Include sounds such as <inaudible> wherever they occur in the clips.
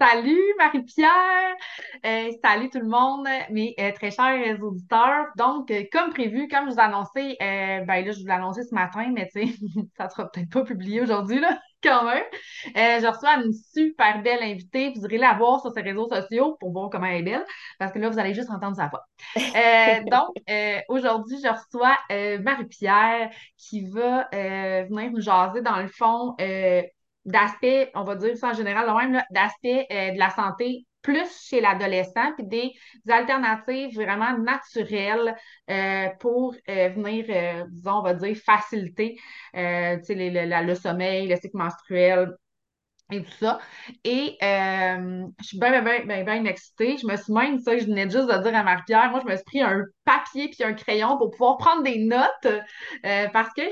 Salut Marie-Pierre, Euh, salut tout le monde, mes euh, très chers auditeurs. Donc, euh, comme prévu, comme je vous ai annoncé, euh, ben là, je vous l'ai annoncé ce matin, mais tu sais, <laughs> ça sera peut-être pas publié aujourd'hui, là, <laughs> quand même. Euh, je reçois une super belle invitée. Vous irez la voir sur ses réseaux sociaux pour voir comment elle est belle, parce que là, vous allez juste entendre sa voix. Euh, <laughs> donc, euh, aujourd'hui, je reçois euh, Marie-Pierre qui va euh, venir nous jaser, dans le fond, euh, d'aspects, on va dire ça en général, même, d'aspects euh, de la santé plus chez l'adolescent, puis des, alternatives vraiment naturelles euh, pour euh, venir, disons, on va dire, faciliter le, le sommeil, le cycle menstruel, et tout ça. Et je suis bien, bien, bien, excitée. Je me suis même, ça, je venais juste de dire à Marie-Pierre, moi, je me suis pris un papier puis un crayon pour pouvoir prendre des notes parce que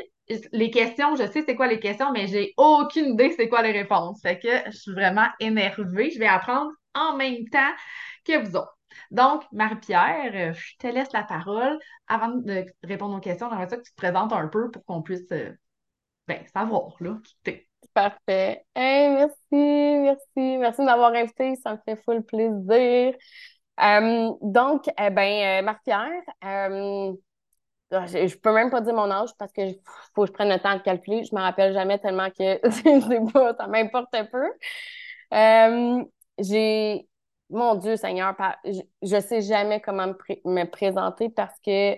les questions, je sais c'est quoi les questions, mais j'ai aucune idée c'est quoi les réponses. Fait que je suis vraiment énervée. Je vais apprendre en même temps que vous autres. Donc, Marie-Pierre, euh, je te laisse la parole. Avant de répondre aux questions, j'aimerais ça que tu te présentes un peu pour qu'on puisse euh, ben, savoir là, qui t'es. Parfait. Merci, merci, merci de m'avoir invité. Ça me fait full plaisir. Euh, donc, eh ben, Marie-Pierre, euh, je, je peux même pas dire mon âge parce que faut que je prenne le temps de calculer. Je me rappelle jamais tellement que <laughs> pas, ça m'importe un peu. Euh, j'ai, mon Dieu Seigneur, je, je sais jamais comment me, pré- me présenter parce que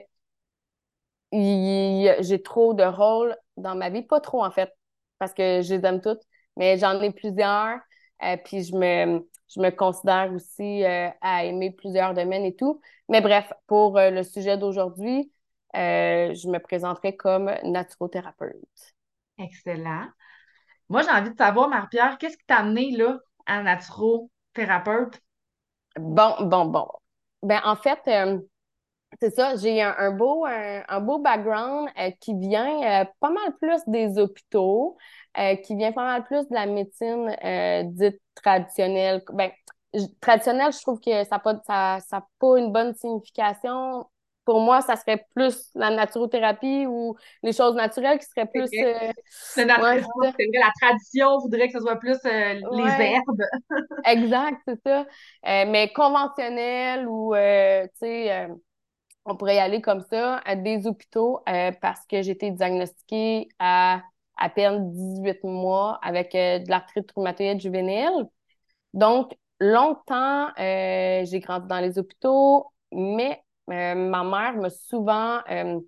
j'ai trop de rôles dans ma vie. Pas trop, en fait, parce que je les aime toutes, mais j'en ai plusieurs. euh, puis je me, je me considère aussi euh, à aimer plusieurs domaines et tout. Mais bref, pour le sujet d'aujourd'hui, euh, je me présenterai comme naturothérapeute. Excellent. Moi, j'ai envie de savoir, Marie-Pierre, qu'est-ce qui t'a amené là à naturothérapeute? Bon, bon, bon. Ben, en fait, euh, C'est ça, j'ai un, un beau, un, un beau background euh, qui vient euh, pas mal plus des hôpitaux, qui vient pas mal plus de la médecine dite traditionnelle. Ben, traditionnelle, je trouve que ça n'a pas, ça, ça pas une bonne signification. Pour moi, ça serait plus la naturothérapie ou les choses naturelles qui seraient plus. euh, ouais, c'est la tradition voudrait que ce soit plus euh, les Ouais, herbes. <laughs> exact, c'est ça. Euh, mais conventionnel ou, tu sais. On pourrait y aller comme ça à des hôpitaux parce que j'ai été diagnostiquée à à peine 18 mois avec de l'arthrite rhumatoïde juvénile. Donc, longtemps, j'ai grandi dans les hôpitaux, mais ma mère m'a souvent, euh,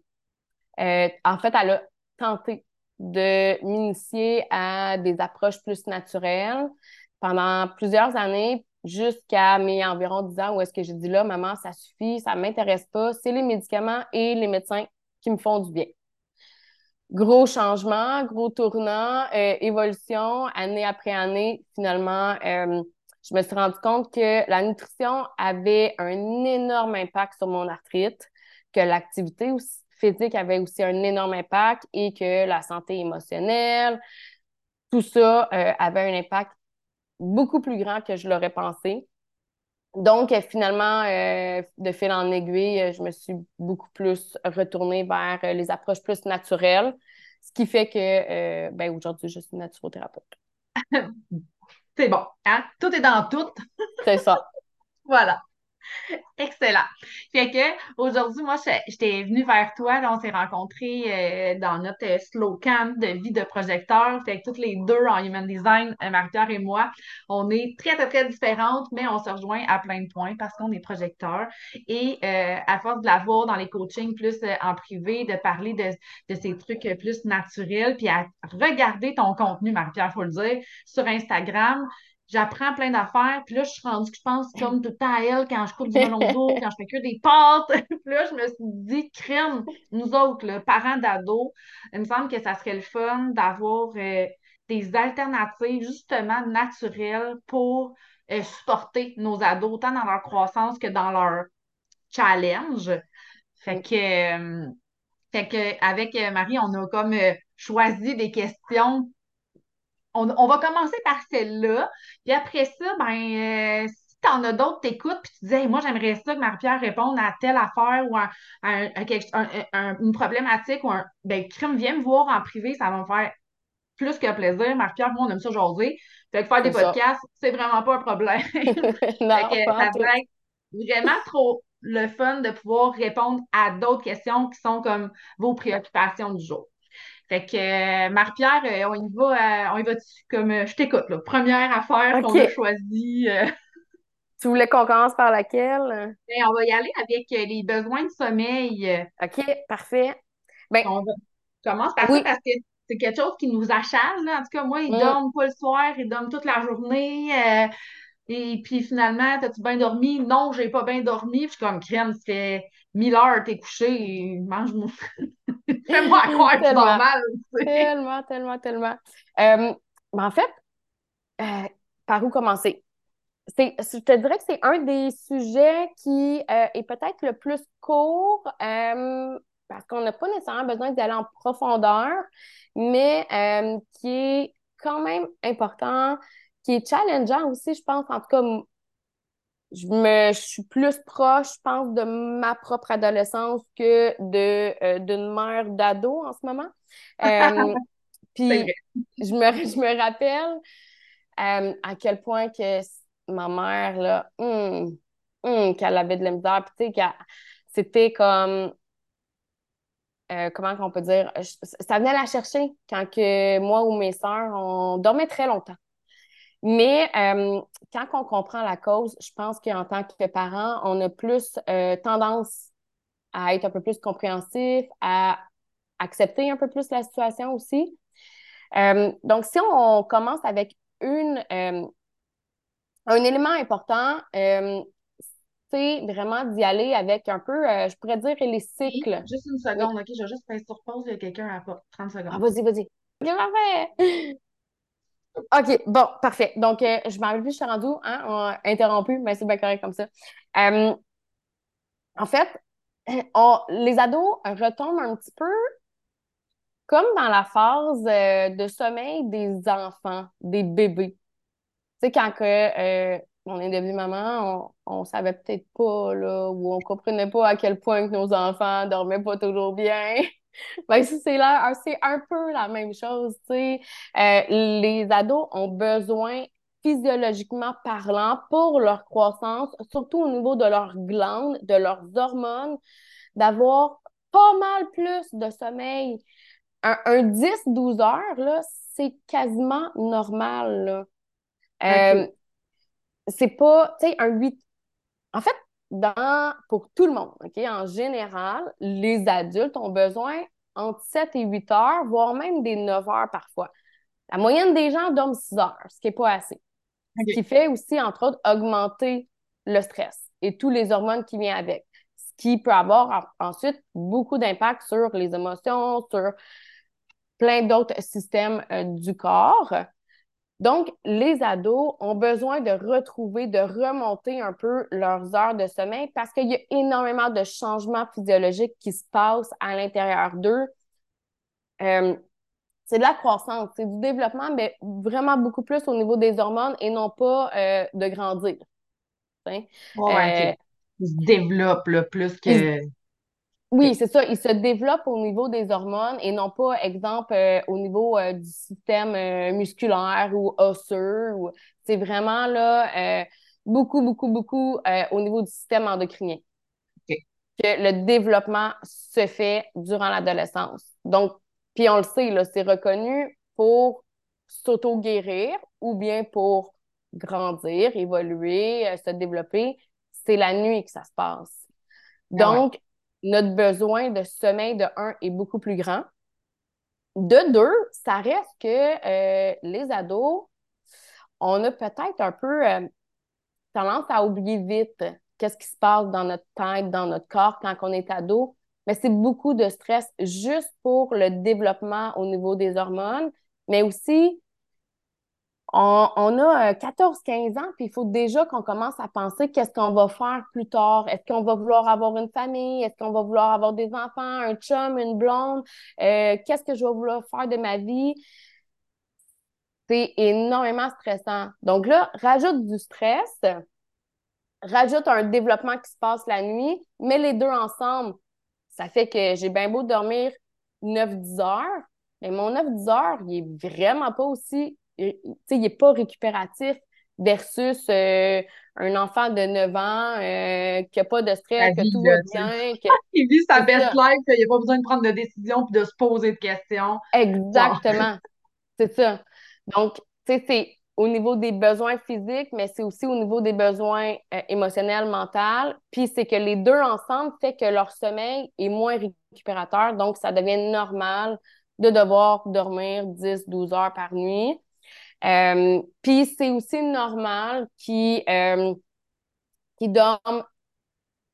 euh, en fait, elle a tenté de m'initier à des approches plus naturelles pendant plusieurs années, jusqu'à mes environ 10 ans, où est-ce que j'ai dit là, maman, ça suffit, ça m'intéresse pas, c'est les médicaments et les médecins qui me font du bien. Gros changement, gros tournant, euh, évolution, année après année, finalement, euh, je me suis rendu compte que la nutrition avait un énorme impact sur mon arthrite, que l'activité physique avait aussi un énorme impact et que la santé émotionnelle, tout ça, euh, avait un impact beaucoup plus grand que je l'aurais pensé. Donc, euh, finalement, euh, de fil en aiguille, je me suis beaucoup plus retournée vers les approches plus naturelles, ce qui fait que ben, aujourd'hui, je suis naturothérapeute. <laughs> C'est bon, hein? Tout est dans tout. C'est ça. <laughs> Voilà. Excellent. Fait que aujourd'hui, moi, j'étais venue vers toi. Là, on s'est rencontrés euh, dans notre euh, slow camp de vie de projecteur. Fait que toutes les deux en human design, euh, Marie-Pierre et moi, on est très, très, très différentes, mais on se rejoint à plein de points parce qu'on est projecteurs. Et euh, à force de la voir dans les coachings plus euh, en privé, de parler de, ces trucs plus naturels, puis à regarder ton contenu, Marie-Pierre, faut le dire, sur Instagram j'apprends plein d'affaires. Puis là, je suis rendue que je pense comme tout le temps à elle quand je coupe du <laughs> melon d'eau, quand je fais que des pâtes. <laughs> puis là, je me suis dit, crème, nous autres, là, parents d'ados, il me semble que ça serait le fun d'avoir euh, des alternatives justement naturelles pour euh, supporter nos ados, autant dans leur croissance que dans leur challenge. Fait que, euh, fait que avec Marie, on a comme choisi des questions on, on va commencer par celle-là. Puis après ça, ben, euh, si tu en as d'autres, t'écoutes, puis tu dis, Hey, moi, j'aimerais ça que Marie-Pierre réponde à telle affaire ou à, à- à quelque- un- un- une problématique ou un. Ben, crime, viens me voir en privé, ça va me faire plus que plaisir. Marie-Pierre, moi, on aime ça jaser. Fait que faire des podcasts, c'est vraiment pas un problème. <laughs> <laughs> Non, Fait que ça être vraiment trop le fun de pouvoir répondre à d'autres questions qui sont comme vos préoccupations du jour. Fait que euh, Marie-Pierre, euh, on y va, euh, on y va dessus comme euh, je t'écoute là. Première affaire qu'on a choisie, Tu voulais qu'on commence par laquelle? ben, on va y aller avec les besoins de sommeil. OK, parfait. Ben, on va- commence par ça oui. parce que c'est quelque chose qui nous achale. là. En tout cas, moi, ils Mm. dorment pas le soir, ils dorment toute la journée. euh, et puis finalement, t'as-tu bien dormi? Non, j'ai pas bien dormi. Puis je suis comme crème, ça fait mille heures, t'es couché, mange-moi. <laughs> Fais-moi <laughs> croire que tu dors Tellement, mal, tu sais. tellement, tellement, tellement. Euh, mais en fait, euh, par où commencer? C'est, je te dirais que c'est un des sujets qui euh, est peut-être le plus court parce qu'on n'a pas nécessairement besoin d'y aller en profondeur, mais qui est quand même important, qui est challengeant aussi, je pense. En tout cas, je me, je suis plus proche, je pense, de ma propre adolescence que de, euh, d'une mère d'ado en ce moment. <laughs> Euh, puis, je me, je me rappelle euh, à quel point que ma mère, là, hum, hum, qu'elle avait de la misère. Puis, tu sais, qu'elle- c'était comme, euh, comment qu'on peut dire, je- ça venait la chercher quand que moi ou mes sœurs, on dormait très longtemps. Mais euh, quand on comprend la cause, je pense qu'en tant que parent, on a plus euh, tendance à être un peu plus compréhensif, à accepter un peu plus la situation aussi. Euh, donc, si on commence avec une, euh, un élément important, c'est vraiment d'y aller avec un peu, je pourrais dire, les cycles. Juste une seconde, OK? Je vais juste faire sur pause, il y a quelqu'un à la porte. 30 Ah, secondes. vas-y, vas-y. Bien parfait. OK, bon, parfait. Donc, euh, je m'en rappelle plus, je suis rendue, hein, on a interrompu, mais c'est bien correct comme ça. Euh, en fait, <clears throat> on, les ados retombent un petit peu comme dans la phase euh, de sommeil des enfants, des bébés. Tu sais, quand on est devenu maman, on, on savait peut-être pas, là, ou on comprenait pas à quel point que nos enfants dormaient pas toujours bien. <laughs> Ben, c'est là, c'est un peu la même chose, tu sais. Euh, les ados ont besoin, physiologiquement parlant, pour leur croissance, surtout au niveau de leurs glandes, de leurs hormones, d'avoir pas mal plus de sommeil. Un, un 10-12 heures, là, c'est quasiment normal, là. Euh, c'est pas, tu sais, un 8. En fait, dans, pour tout le monde, OK, en général, les adultes ont besoin entre 7 et 8 heures, voire même des 9 heures parfois. La moyenne des gens dorment 6 heures, ce qui n'est pas assez. Ce qui fait aussi, entre autres, augmenter le stress et tous les hormones qui viennent avec. Ce qui peut avoir en- ensuite beaucoup d'impact sur les émotions, sur plein d'autres systèmes euh, du corps. Donc, les ados ont besoin de retrouver, de remonter un peu leurs heures de sommeil parce qu'il y a énormément de changements physiologiques qui se passent à l'intérieur d'eux. Euh, c'est de la croissance, c'est du développement, mais vraiment beaucoup plus au niveau des hormones et non pas euh, de grandir. hein? Ouais, Euh, OK. Il se développe là, plus ils- que. Oui, c'est ça, ils se développent au niveau des hormones et non pas, exemple, euh, au niveau euh, du système euh, musculaire ou osseux. Ou... C'est vraiment là, beaucoup, beaucoup, beaucoup au niveau du système endocrinien OK. que le développement se fait durant l'adolescence. Donc, puis on le sait, là, c'est reconnu pour s'auto-guérir ou bien pour grandir, évoluer, se développer. C'est la nuit que ça se passe. Ah. Donc, notre besoin de sommeil de un est beaucoup plus grand. De deux, ça reste que euh, les ados, on a peut-être un peu euh, tendance à oublier vite qu'est-ce qui se passe dans notre tête, dans notre corps quand on est ado. Mais c'est beaucoup de stress juste pour le développement au niveau des hormones, mais aussi on, a 14-15 ans, puis il faut déjà qu'on commence à penser qu'est-ce qu'on va faire plus tard. Est-ce qu'on va vouloir avoir une famille? Est-ce qu'on va vouloir avoir des enfants, un chum, une blonde? Euh, qu'est-ce que je vais vouloir faire de ma vie? C'est énormément stressant. Donc là, rajoute du stress, rajoute un développement qui se passe la nuit, mets les deux ensemble. Ça fait que j'ai bien beau dormir 9-10 heures, Mais mon 9-10 heures, il est vraiment pas aussi, il est pas récupératif versus euh, un enfant de 9 ans euh, qui n'a pas de stress, que tout va bien. <laughs> Que... il vit sa best life, qu'il n'y a pas besoin de prendre de décision puis de se poser de questions. Exactement. <laughs> c'est ça. Donc, tu sais, c'est au niveau des besoins physiques, mais c'est aussi au niveau des besoins euh, émotionnels, mentaux. Puis c'est que les deux ensemble fait que leur sommeil est moins récupérateur, donc ça devient normal de devoir dormir 10-12 heures par nuit. Euh, puis c'est aussi normal qu'ils euh, dorment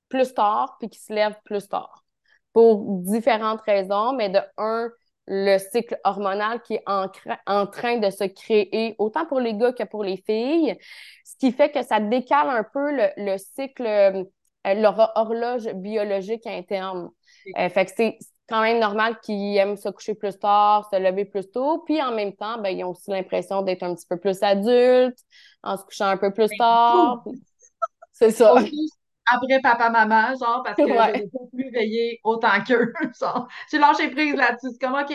plus tard puis qu'ils se lèvent plus tard pour différentes raisons, mais de un, le cycle hormonal qui est en, en, train de se créer, autant pour les gars que pour les filles, ce qui fait que ça décale un peu le, le cycle, leur horloge biologique interne. Euh, fait que c'est quand même normal qu'ils aiment se coucher plus tard, se lever plus tôt, puis en même temps, ben, ils ont aussi l'impression d'être un petit peu plus adultes en se couchant un peu plus ben, tard. C'est ça après papa-maman, genre, parce que je ne peux plus veiller autant qu'eux. <laughs> j'ai lâché prise là-dessus. C'est comme, OK,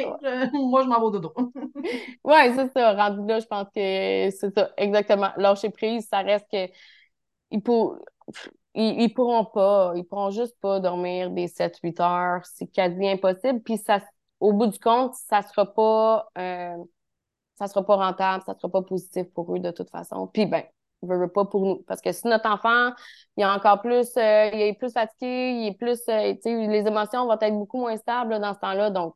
moi, je m'en vais au dodo. <laughs> oui, c'est ça. Rendu là, je pense que c'est ça, exactement. Lâcher prise, ça reste que. Ils, pour... ils, pourront pas, ils pourront juste pas dormir des 7-8 heures. C'est quasi impossible. Puis, ça, au bout du compte, ça sera pas. Euh, ça sera pas rentable, ça sera pas positif pour eux de toute façon. Puis, ben, veut, pas pour nous. Parce que si notre enfant, il est encore plus, euh, il est plus fatigué, il est plus, euh, tu sais, les émotions vont être beaucoup moins stables dans ce temps-là. Donc,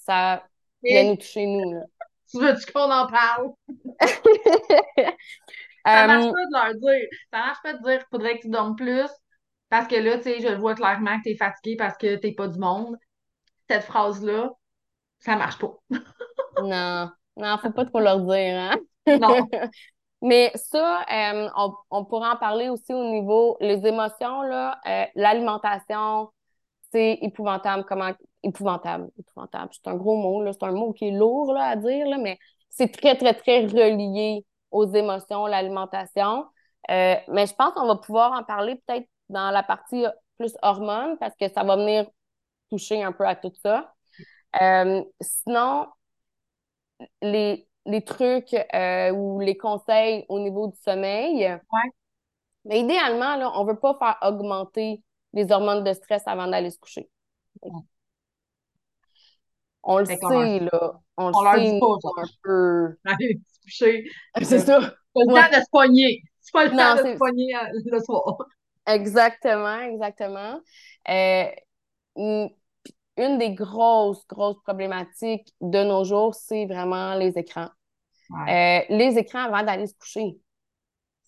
ça vient nous toucher, nous. Là. Tu veux-tu qu'on en parle? <laughs> ça marche euh, pas de leur dire. Ça marche pas de dire qu'il faudrait que tu dormes plus. Parce que là, tu sais, je vois clairement que tu es fatigué parce que t'es pas du monde. Cette phrase-là, ça marche pas. <laughs> non. Non, faut pas trop leur dire, hein? Non. <laughs> Mais ça, euh, on, on pourra en parler aussi au niveau les émotions, là, euh, l'alimentation, c'est épouvantable, comment épouvantable, épouvantable. C'est un gros mot, là, c'est un mot qui est lourd là, à dire, là, mais c'est très, très, très relié aux émotions, l'alimentation. Euh, mais je pense qu'on va pouvoir en parler peut-être dans la partie plus hormones, parce que ça va venir toucher un peu à tout ça. sinon, les, les trucs euh, ou les conseils au niveau du sommeil. Mais idéalement, là, on ne veut pas faire augmenter les hormones de stress avant d'aller se coucher. On le sait, là. On, le sait, pas, un peu. Coucher. C'est ça. C'est pas le temps de se poigner. C'est pas le temps de se poigner euh, le soir. Exactement, exactement. Euh, une des grosses, grosses problématiques de nos jours, c'est vraiment les écrans. Euh, les écrans avant d'aller se coucher.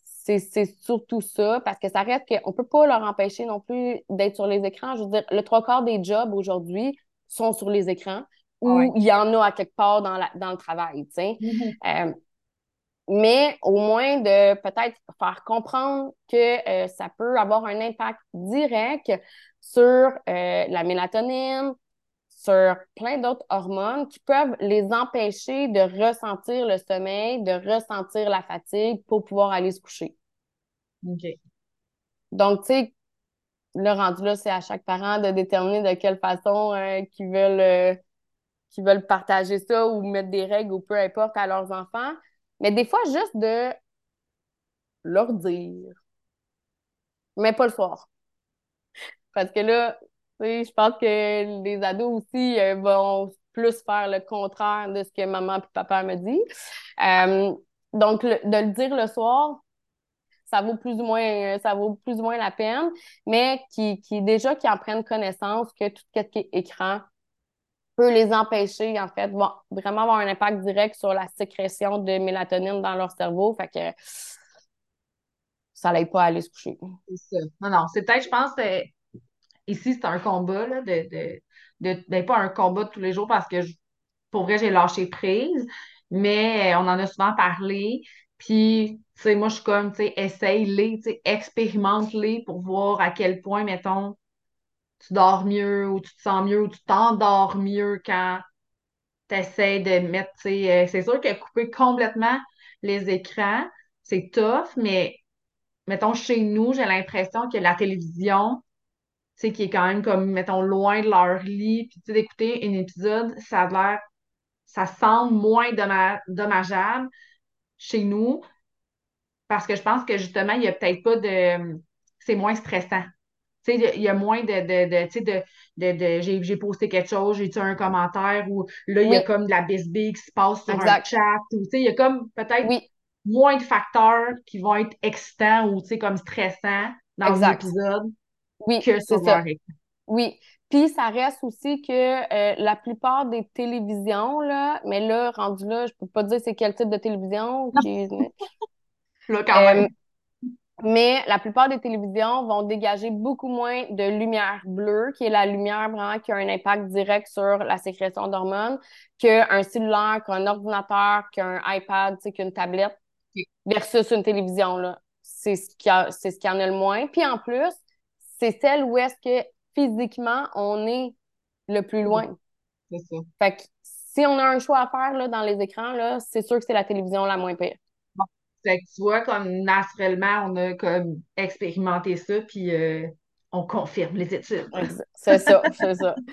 C'est surtout ça, parce que ça reste qu'on ne peut pas leur empêcher non plus d'être sur les écrans. Je veux dire, le trois quarts des jobs aujourd'hui sont sur les écrans ou il y en a à quelque part dans, la, dans le travail. Euh, mais au moins de peut-être faire comprendre que euh, ça peut avoir un impact direct sur la mélatonine, sur plein d'autres hormones qui peuvent les empêcher de ressentir le sommeil, de ressentir la fatigue pour pouvoir aller se coucher. OK. Donc, tu sais, le rendu là, c'est à chaque parent de déterminer de quelle façon euh, qu'ils veulent, euh, veulent partager ça ou mettre des règles ou peu importe à leurs enfants. Mais des fois, juste de leur dire. Mais pas le soir. Parce que là, je pense que les ados aussi euh, vont plus faire le contraire de ce que maman et papa me dit. Euh, donc, de le dire le soir, ça vaut plus ou moins ça vaut plus ou moins la peine, mais qui, qui déjà qui en prennent connaissance que tout ce qui est écran peut les empêcher, en fait, vont vraiment avoir un impact direct sur la sécrétion de mélatonine dans leur cerveau. Fait que ça l'aide pas à aller se coucher. C'est ça. Non, non, c'est peut-être, je pense, ici, c'est un combat, là, de, de, de, pas un combat de tous les jours parce que pour vrai, j'ai lâché prise, mais on en a souvent parlé. Puis, tu sais, moi, je suis comme, tu sais, essaye-les, tu sais, expérimente-les pour voir à quel point, mettons, tu dors mieux ou tu te sens mieux ou tu t'endors mieux quand tu essaies de mettre, tu euh, c'est sûr que couper complètement les écrans, c'est tough, mais mettons, chez nous, j'ai l'impression que la télévision, sais, qui est quand même comme, mettons, loin de leur lit, puis tu sais, d'écouter un épisode, ça a l'air ça semble moins dommageable chez nous parce que je pense que justement, il n'y a peut-être pas de. C'est moins stressant. Il y a moins de, de, tu sais, de, de, j'ai posté quelque chose, j'ai eu un commentaire ou là, il y a comme de la bisbille qui se passe sur un chat ou tu sais, il y a comme peut-être moins de facteurs qui vont être excitants ou tu sais, comme stressants dans l'épisode oui, que sur ça. Oui. Puis ça reste aussi que euh, la plupart des télévisions, là, mais là, rendu là, je peux pas dire c'est quel type de télévision. <laughs> là, quand même. Euh, mais la plupart des télévisions vont dégager beaucoup moins de lumière bleue, qui est la lumière vraiment qui a un impact direct sur la sécrétion d'hormones, qu'un cellulaire, qu'un ordinateur, qu'un iPad, qu'une tablette, versus une télévision. Là. C'est ce qui c'est ce qui en a le moins. Puis en plus, c'est celle où est-ce que physiquement on est le plus loin. C'est ça. Fait que si on a un choix à faire là, dans les écrans, là, c'est sûr que c'est la télévision la moins pire. Fait que tu vois, comme naturellement, on a comme expérimenté ça, puis euh, on confirme les études. C'est ça, c'est ça. <laughs>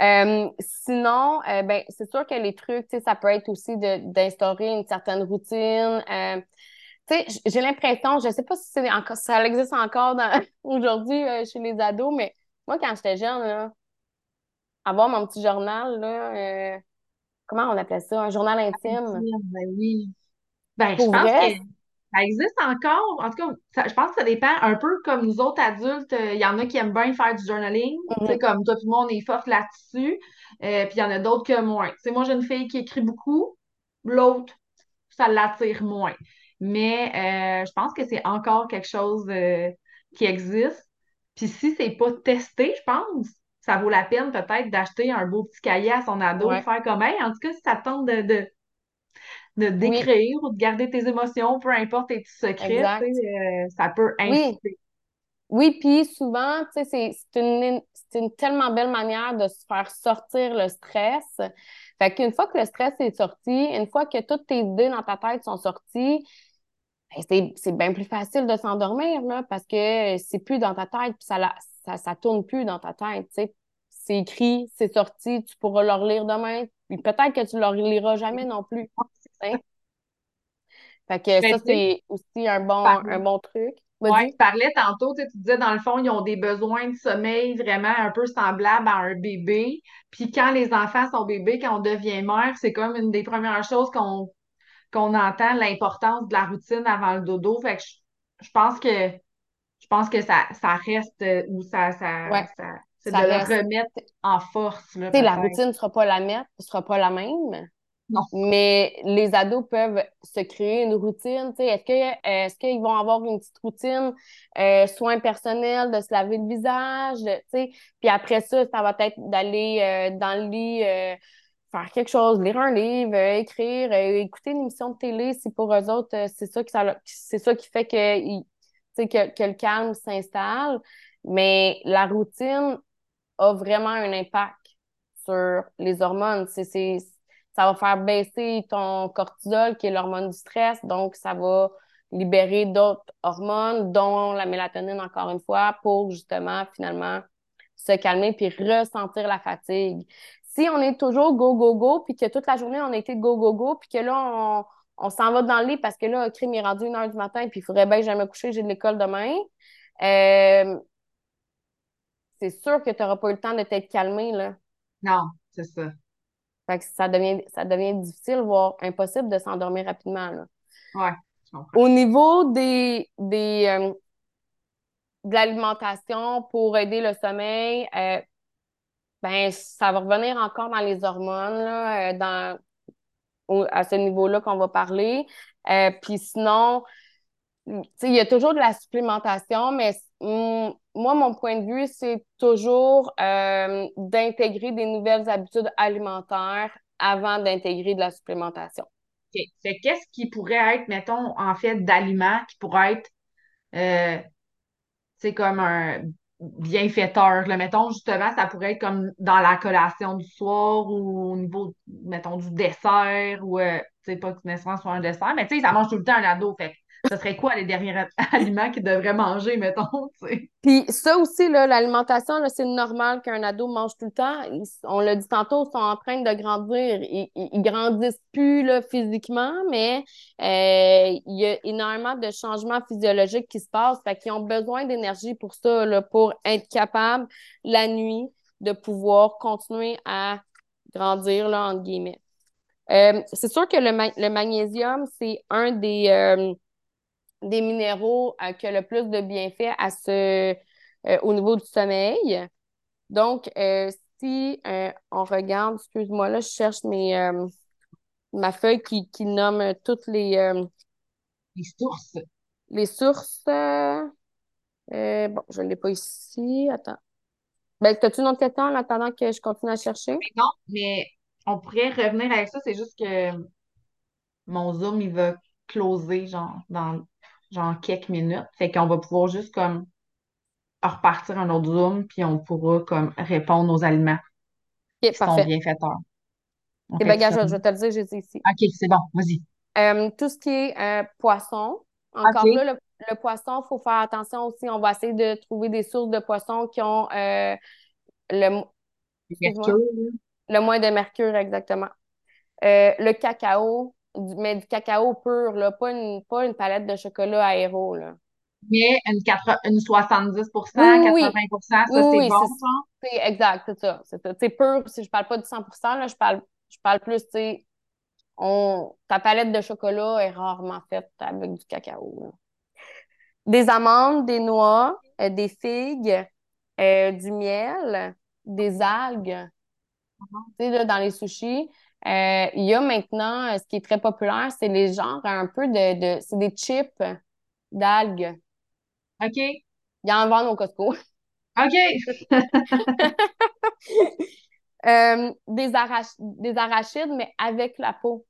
Euh, sinon, euh, ben, c'est sûr que les trucs, ça peut être aussi d'instaurer une certaine routine. j'ai l'impression, je ne sais pas si encore, ça existe encore <laughs> aujourd'hui chez les ados, mais moi, quand j'étais jeune, avoir mon petit journal, là, comment on appelait ça? Un journal intime. Ben oui. Ben, je pense que ça existe encore? En tout cas, je pense que ça dépend un peu comme nous autres adultes. Il y en a qui aiment bien faire du journaling. Mm Comme toi, tout le monde est fort là-dessus. Euh, puis il y en a d'autres que moins. sais, moi, j'ai une fille qui écrit beaucoup. L'autre, ça l'attire moins. Mais euh, je pense que c'est encore quelque chose euh, qui existe. Puis si c'est pas testé, je pense, ça vaut la peine peut-être d'acheter un beau petit cahier à son ado, faire comme, hey, en tout cas, si ça tente de de décrire ou de garder tes émotions, peu importe tes secrets, euh, ça peut inciter. Oui, puis souvent, tu sais, c'est une, une, tellement belle manière de se faire sortir le stress. Fait qu'une fois que le stress est sorti, une fois que toutes tes idées dans ta tête sont sorties, ben, c'est bien plus facile de s'endormir, là, parce que c'est plus dans ta tête, puis ça, ça, ça tourne plus dans ta tête, tu sais. C'est écrit, c'est sorti, tu pourras le relire demain, puis peut-être que tu ne le reliras jamais non plus. Fait que ben, ça, c'est aussi un bon, un bon truc. Oui, tu parlais tantôt, tu disais dans le fond, ils ont des besoins de sommeil vraiment un peu semblables à un bébé. Puis quand les enfants sont bébés, quand on devient mère, c'est comme une des premières choses qu'on entend, l'importance de la routine avant le dodo. Fait que je, pense que je pense que ça, ça reste ou ça, ça, c'est de le remettre en force. Là, la routine ne sera pas la même, sera pas la même. Mais les ados peuvent se créer une routine. Euh, est-ce qu'ils vont avoir une petite routine, euh, soins personnels, de se laver le visage, puis après ça, ça va être d'aller euh, dans le lit faire quelque chose, lire un livre, écrire, écouter une émission de télé, si pour eux autres, c'est ça, c'est ça qui fait que, que, que le calme s'installe. Mais la routine a vraiment un impact sur les hormones. C'est ça va faire baisser ton cortisol, qui est l'hormone du stress, donc ça va libérer d'autres hormones, dont la mélatonine, encore une fois, pour justement, finalement, se calmer puis ressentir la fatigue. Si on est toujours go, go, go, puis que toute la journée, on a été go, go, go, puis que là, on, s'en va dans le lit parce que là, crime est rendu une heure du matin, puis il faudrait bien que j'aille me coucher, j'ai de l'école demain. Euh, c'est sûr que tu n'auras pas eu le temps de t'être calmé, là. Non, c'est ça ça devient, ça devient difficile, voire impossible de s'endormir rapidement. Là. Ouais, Au niveau des, des euh, de l'alimentation pour aider le sommeil, euh, ben, ça va revenir encore dans les hormones, là, euh, dans, à ce niveau-là qu'on va parler. Puis sinon, il y a toujours de la supplémentation, mais moi, mon point de vue, c'est toujours euh, d'intégrer des nouvelles habitudes alimentaires avant d'intégrer de la supplémentation. OK. qu'est-ce qui pourrait être, mettons, en fait, d'aliments qui pourrait être, c'est euh, comme un bienfaiteur? Mettons, justement, ça pourrait être comme dans la collation du soir ou au niveau, mettons, du dessert ou, euh, tu sais, pas que nécessairement soit un dessert, mais tu sais, ça mange tout le temps un ado. Fait ce serait quoi les derniers <laughs> aliments qu'ils devraient manger, mettons? Puis ça aussi, l'alimentation, c'est normal qu'un ado mange tout le temps. on l'a dit tantôt, ils sont en train de grandir. Ils, ils, grandissent plus là, physiquement, mais euh, il y a énormément de changements physiologiques qui se passent. Fait ont besoin d'énergie pour ça, là, pour être capable la nuit de pouvoir continuer à grandir, là, entre guillemets. Euh, c'est sûr que le, le magnésium, c'est un des, euh, des minéraux euh, qui a le plus de bienfaits à ce, euh, au niveau du sommeil. Donc, euh, si on regarde, excuse-moi, là, je cherche mes, ma feuille qui, qui nomme toutes les... les sources. Les sources. bon, je ne l'ai pas ici. Attends. Ben, as-tu une autre question en attendant que je continue à chercher? non, mais on pourrait revenir avec ça. C'est juste que mon Zoom, il va closer, genre, dans genre quelques minutes. Fait qu'on va pouvoir juste comme repartir un autre Zoom, puis on pourra comme répondre aux aliments qui sont bien faiteurs. Et bien, je, je, vais te le dire, j'ai dit ici. OK, c'est bon, vas-y. Euh, tout ce qui est euh, poisson, encore là, le, poisson, il faut faire attention aussi. On va essayer de trouver des sources de poissons qui ont euh, le, le moins de mercure, exactement. le cacao, mais du cacao pur, là, pas, une, pas une palette de chocolat aéro. Là. Mais une, une 70% 80% ça, c'est bon, C'est exact, c'est ça. C'est pur, si je parle pas de 100 là, je parle, je parle plus, tu sais, on, ta palette de chocolat est rarement faite avec du cacao. Des amandes, des noix, euh, des figues, euh, du miel, des algues. Uh-huh. Tu sais, dans les sushis, euh, il y a maintenant, ce qui est très populaire, c'est les genres un peu de, de c'est des chips d'algues. OK. Il y en vend au Costco. <laughs> OK. euh, des, des arachides, mais avec la peau.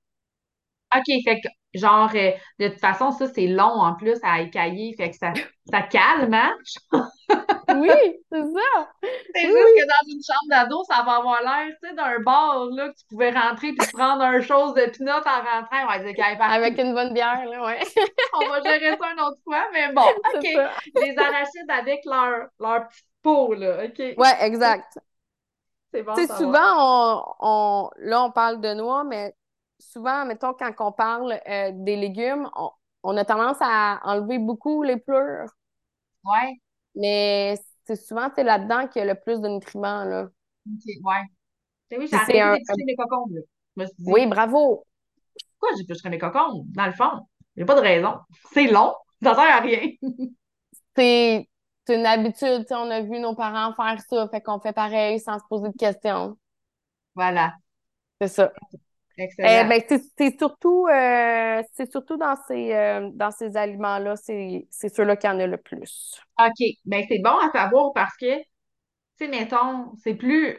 OK, fait que genre, euh, de toute façon, ça, c'est long en plus à écailler, fait que ça, ça calme, hein? <laughs> oui, c'est ça. C'est juste que dans une chambre d'ado, ça va avoir l'air, tu sais, d'un bar, là, que tu pouvais rentrer puis prendre un chose de pinot en rentrant. Ouais, Avec une bonne bière, là, ouais. <laughs> On va gérer ça une autre fois, mais bon, <laughs> OK. Les arachides avec leur, leur petite peau, là, OK. Ouais, exact. C'est bon. Tu sais, souvent, on, on, là, on parle de noix, mais souvent, mettons, quand on parle euh, des légumes, on, on, a tendance à enlever beaucoup les pleurs. Ouais. Mais c'est souvent c'est là-dedans qu'il y a le plus de nutriments. Là. Ouais. Oui, j'ai arrêté un... d'éplucher mes cocombes. Là. oui, bravo. Pourquoi j'éplucherais mes cocombes? Dans le fond, il n'y a pas de raison. C'est long, ça sert à rien. <laughs> c'est une habitude. On a vu nos parents faire ça, fait qu'on fait pareil sans se poser de questions. Voilà. C'est ça. Eh ben, c'est surtout, euh, surtout dans ces, euh, dans ces aliments-là, c'est ceux-là qui en a le plus. OK. Ben, c'est bon à savoir parce que, tu sais, mettons, c'est plus.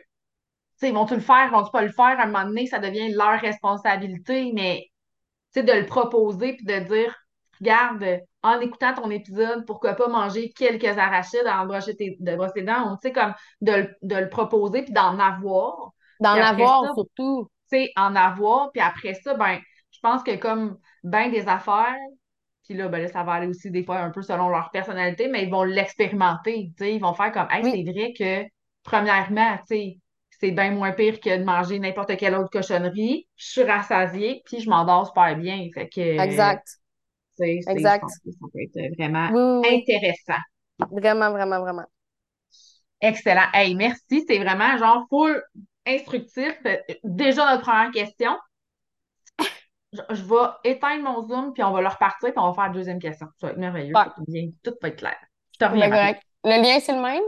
Tu sais, vont-tu le faire, vont-tu pas le faire? À un moment donné, ça devient leur responsabilité, mais, de le proposer puis de dire, regarde, en écoutant ton épisode, pourquoi pas manger quelques arachides en brosser tes, de brosser dents, tu sais, comme de, de le proposer puis d'en avoir. D'en avoir surtout en avoir. Puis après ça, ben, je pense que comme ben des affaires, puis là, ben là, ça va aller aussi des fois un peu selon leur personnalité, mais ils vont l'expérimenter. Ils vont faire comme, hey, c'est vrai que, premièrement, c'est bien moins pire que de manger n'importe quelle autre cochonnerie. Je suis rassasiée, puis je m'endors super bien. Fait que, exact. exact. ça peut être vraiment intéressant. Vraiment, vraiment, vraiment. Excellent. Hey, merci. C'est vraiment genre full instructif. Euh, déjà, notre première question. Je, vais éteindre mon Zoom, puis on va le repartir, puis on va faire la deuxième question. Ça va être merveilleux. Tout va être clair. Je te reviens. Le lien, c'est le même?